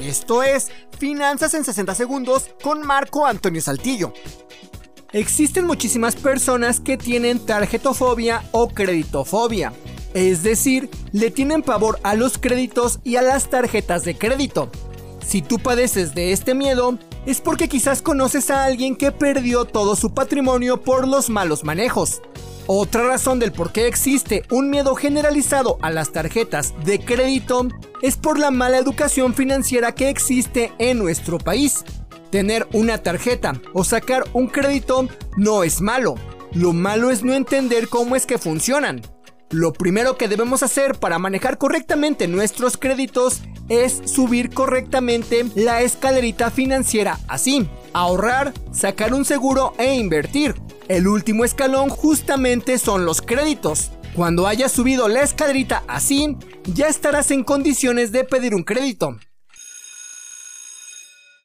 Esto es Finanzas en 60 Segundos con Marco Antonio Saltillo. Existen muchísimas personas que tienen tarjetofobia o creditofobia, es decir, le tienen pavor a los créditos y a las tarjetas de crédito. Si tú padeces de este miedo, es porque quizás conoces a alguien que perdió todo su patrimonio por los malos manejos. Otra razón del por qué existe un miedo generalizado a las tarjetas de crédito es por la mala educación financiera que existe en nuestro país. Tener una tarjeta o sacar un crédito no es malo. Lo malo es no entender cómo es que funcionan. Lo primero que debemos hacer para manejar correctamente nuestros créditos es subir correctamente la escalerita financiera así. Ahorrar, sacar un seguro e invertir. El último escalón justamente son los créditos. Cuando hayas subido la escalerita así, ya estarás en condiciones de pedir un crédito.